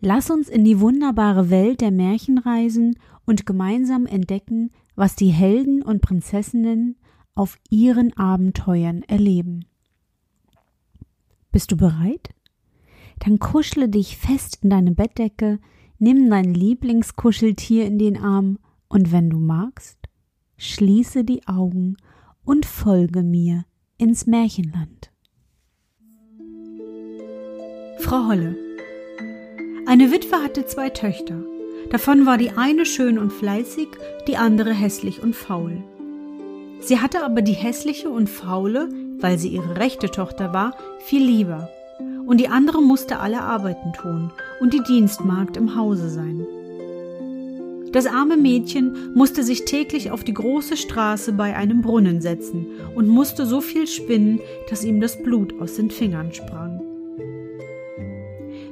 Lass uns in die wunderbare Welt der Märchen reisen und gemeinsam entdecken, was die Helden und Prinzessinnen auf ihren Abenteuern erleben. Bist du bereit? Dann kuschle dich fest in deine Bettdecke, nimm dein Lieblingskuscheltier in den Arm und wenn du magst, schließe die Augen und folge mir ins Märchenland. Frau Holle Eine Witwe hatte zwei Töchter. Davon war die eine schön und fleißig, die andere hässlich und faul. Sie hatte aber die hässliche und faule, weil sie ihre rechte Tochter war, viel lieber. Und die andere musste alle Arbeiten tun und die Dienstmagd im Hause sein. Das arme Mädchen musste sich täglich auf die große Straße bei einem Brunnen setzen und musste so viel spinnen, dass ihm das Blut aus den Fingern sprang.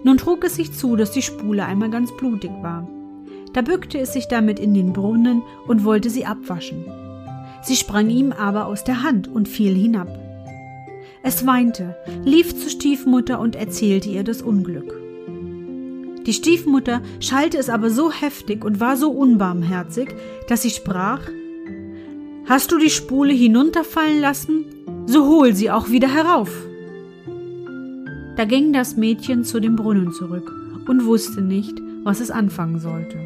Nun trug es sich zu, dass die Spule einmal ganz blutig war. Da bückte es sich damit in den Brunnen und wollte sie abwaschen. Sie sprang ihm aber aus der Hand und fiel hinab. Es weinte, lief zur Stiefmutter und erzählte ihr das Unglück. Die Stiefmutter schalt es aber so heftig und war so unbarmherzig, dass sie sprach Hast du die Spule hinunterfallen lassen, so hol sie auch wieder herauf. Da ging das Mädchen zu dem Brunnen zurück und wusste nicht, was es anfangen sollte.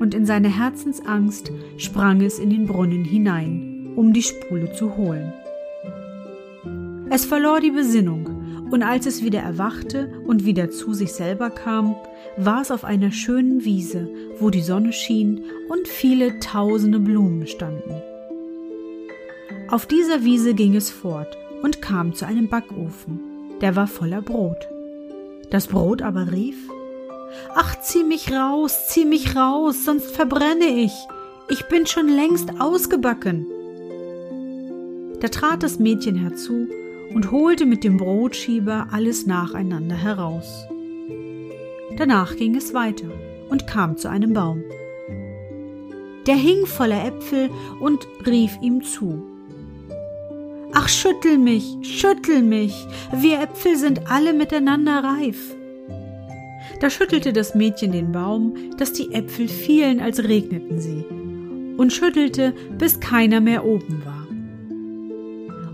Und in seiner Herzensangst sprang es in den Brunnen hinein, um die Spule zu holen. Es verlor die Besinnung und als es wieder erwachte und wieder zu sich selber kam, war es auf einer schönen Wiese, wo die Sonne schien und viele tausende Blumen standen. Auf dieser Wiese ging es fort und kam zu einem Backofen, der war voller Brot. Das Brot aber rief Ach, zieh mich raus, zieh mich raus, sonst verbrenne ich. Ich bin schon längst ausgebacken. Da trat das Mädchen herzu und holte mit dem Brotschieber alles nacheinander heraus. Danach ging es weiter und kam zu einem Baum. Der hing voller Äpfel und rief ihm zu. Ach, schüttel mich, schüttel mich, wir Äpfel sind alle miteinander reif. Da schüttelte das Mädchen den Baum, dass die Äpfel fielen, als regneten sie, und schüttelte, bis keiner mehr oben war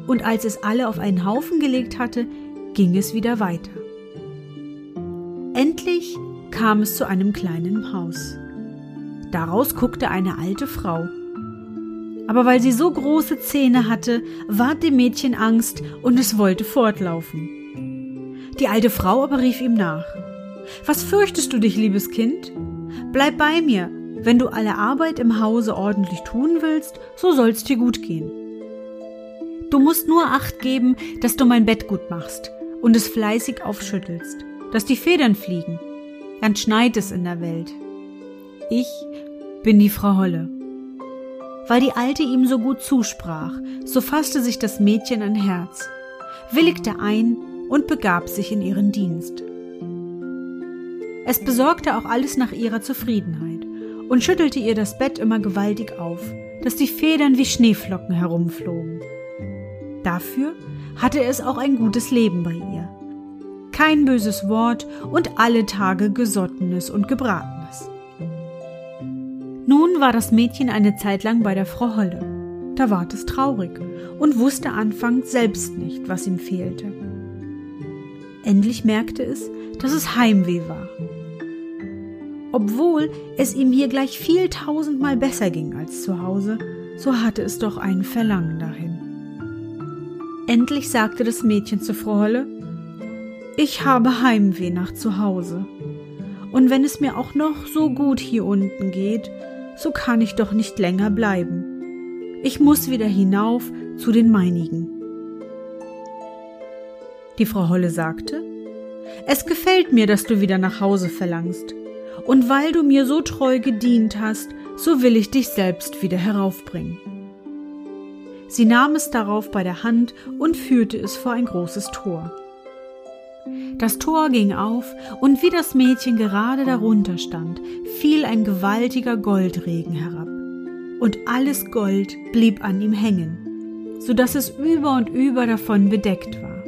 und als es alle auf einen Haufen gelegt hatte, ging es wieder weiter. Endlich kam es zu einem kleinen Haus. Daraus guckte eine alte Frau. Aber weil sie so große Zähne hatte, ward dem Mädchen Angst und es wollte fortlaufen. Die alte Frau aber rief ihm nach. Was fürchtest du dich, liebes Kind? Bleib bei mir. Wenn du alle Arbeit im Hause ordentlich tun willst, so soll's dir gut gehen. Du musst nur Acht geben, dass du mein Bett gut machst und es fleißig aufschüttelst, dass die Federn fliegen. Dann schneit es in der Welt. Ich bin die Frau Holle. Weil die Alte ihm so gut zusprach, so fasste sich das Mädchen ein Herz, willigte ein und begab sich in ihren Dienst. Es besorgte auch alles nach ihrer Zufriedenheit und schüttelte ihr das Bett immer gewaltig auf, dass die Federn wie Schneeflocken herumflogen. Dafür hatte es auch ein gutes Leben bei ihr. Kein böses Wort und alle Tage Gesottenes und Gebratenes. Nun war das Mädchen eine Zeit lang bei der Frau Holle. Da ward es traurig und wusste anfangs selbst nicht, was ihm fehlte. Endlich merkte es, dass es Heimweh war. Obwohl es ihm hier gleich viel tausendmal besser ging als zu Hause, so hatte es doch ein Verlangen dahin. Endlich sagte das Mädchen zu Frau Holle, ich habe Heimweh nach zu Hause. Und wenn es mir auch noch so gut hier unten geht, so kann ich doch nicht länger bleiben. Ich muss wieder hinauf zu den meinigen. Die Frau Holle sagte, es gefällt mir, dass du wieder nach Hause verlangst. Und weil du mir so treu gedient hast, so will ich dich selbst wieder heraufbringen. Sie nahm es darauf bei der Hand und führte es vor ein großes Tor. Das Tor ging auf, und wie das Mädchen gerade darunter stand, fiel ein gewaltiger Goldregen herab, und alles Gold blieb an ihm hängen, so dass es über und über davon bedeckt war.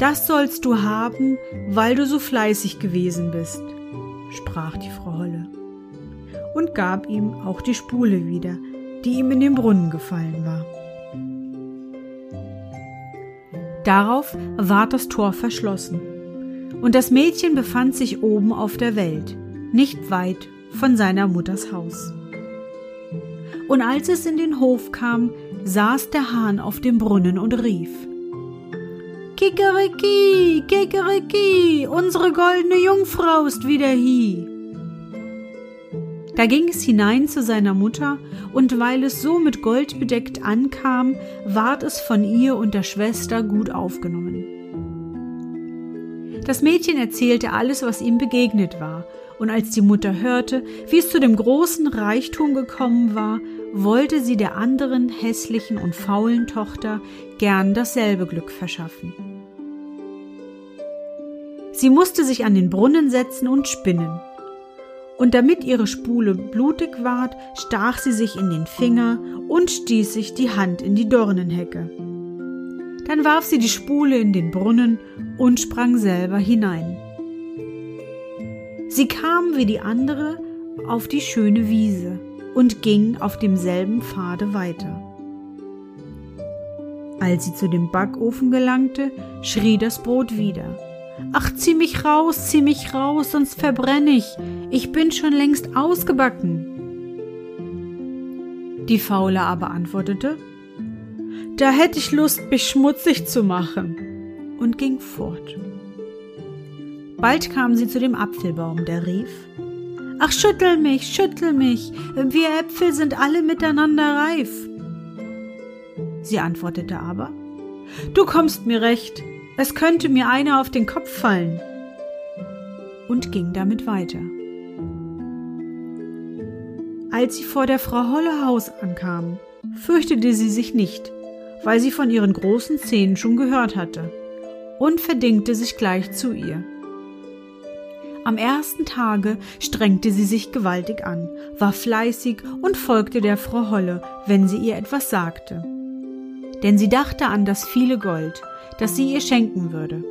Das sollst du haben, weil du so fleißig gewesen bist, sprach die Frau Holle, und gab ihm auch die Spule wieder, die ihm in den Brunnen gefallen war. Darauf ward das Tor verschlossen, und das Mädchen befand sich oben auf der Welt, nicht weit von seiner Mutters Haus. Und als es in den Hof kam, saß der Hahn auf dem Brunnen und rief Kikeriki, Kikeriki, unsere goldene Jungfrau ist wieder hie. Da ging es hinein zu seiner Mutter, und weil es so mit Gold bedeckt ankam, ward es von ihr und der Schwester gut aufgenommen. Das Mädchen erzählte alles, was ihm begegnet war, und als die Mutter hörte, wie es zu dem großen Reichtum gekommen war, wollte sie der anderen hässlichen und faulen Tochter gern dasselbe Glück verschaffen. Sie musste sich an den Brunnen setzen und spinnen. Und damit ihre Spule blutig ward, stach sie sich in den Finger und stieß sich die Hand in die Dornenhecke. Dann warf sie die Spule in den Brunnen und sprang selber hinein. Sie kam wie die andere auf die schöne Wiese und ging auf demselben Pfade weiter. Als sie zu dem Backofen gelangte, schrie das Brot wieder. Ach, zieh mich raus, zieh mich raus, sonst verbrenne ich. Ich bin schon längst ausgebacken. Die Faule aber antwortete, da hätte ich Lust, mich schmutzig zu machen, und ging fort. Bald kam sie zu dem Apfelbaum, der rief, Ach, schüttel mich, schüttel mich, wir Äpfel sind alle miteinander reif. Sie antwortete aber, Du kommst mir recht, es könnte mir einer auf den Kopf fallen. Und ging damit weiter. Als sie vor der Frau Holle Haus ankam, fürchtete sie sich nicht, weil sie von ihren großen Zähnen schon gehört hatte, und verdingte sich gleich zu ihr. Am ersten Tage strengte sie sich gewaltig an, war fleißig und folgte der Frau Holle, wenn sie ihr etwas sagte. Denn sie dachte an das viele Gold, das sie ihr schenken würde.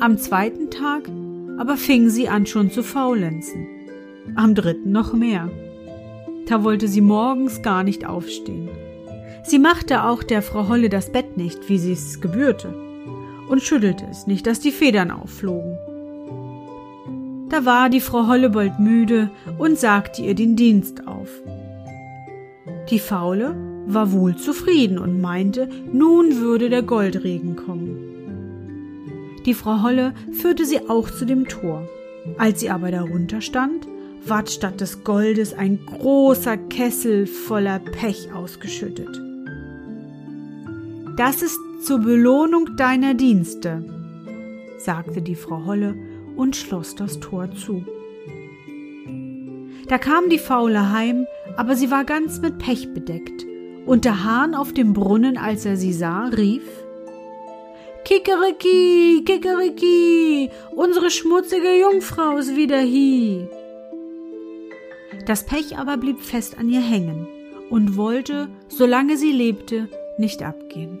Am zweiten Tag aber fing sie an schon zu faulenzen. Am dritten noch mehr. Da wollte sie morgens gar nicht aufstehen. Sie machte auch der Frau Holle das Bett nicht, wie sie es gebührte, und schüttelte es nicht, dass die Federn aufflogen. Da war die Frau Hollebold müde und sagte ihr den Dienst auf. Die Faule war wohl zufrieden und meinte, nun würde der Goldregen kommen. Die Frau Holle führte sie auch zu dem Tor. Als sie aber darunter stand, ward statt des Goldes ein großer Kessel voller Pech ausgeschüttet. Das ist zur Belohnung deiner Dienste, sagte die Frau Holle und schloss das Tor zu. Da kam die Faule heim, aber sie war ganz mit Pech bedeckt und der Hahn auf dem Brunnen, als er sie sah, rief Kikeriki, Kikeriki, unsere schmutzige Jungfrau ist wieder hie. Das Pech aber blieb fest an ihr hängen und wollte, solange sie lebte, nicht abgehen.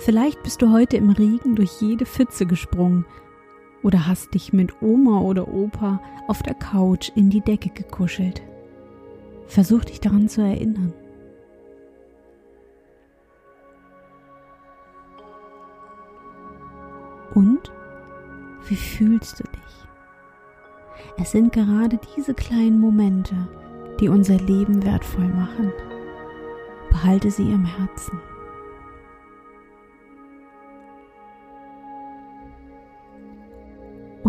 Vielleicht bist du heute im Regen durch jede Pfütze gesprungen, oder hast dich mit Oma oder Opa auf der Couch in die Decke gekuschelt. Versuch dich daran zu erinnern. Und wie fühlst du dich? Es sind gerade diese kleinen Momente, die unser Leben wertvoll machen. Behalte sie im Herzen.